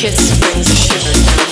kiss brings shivers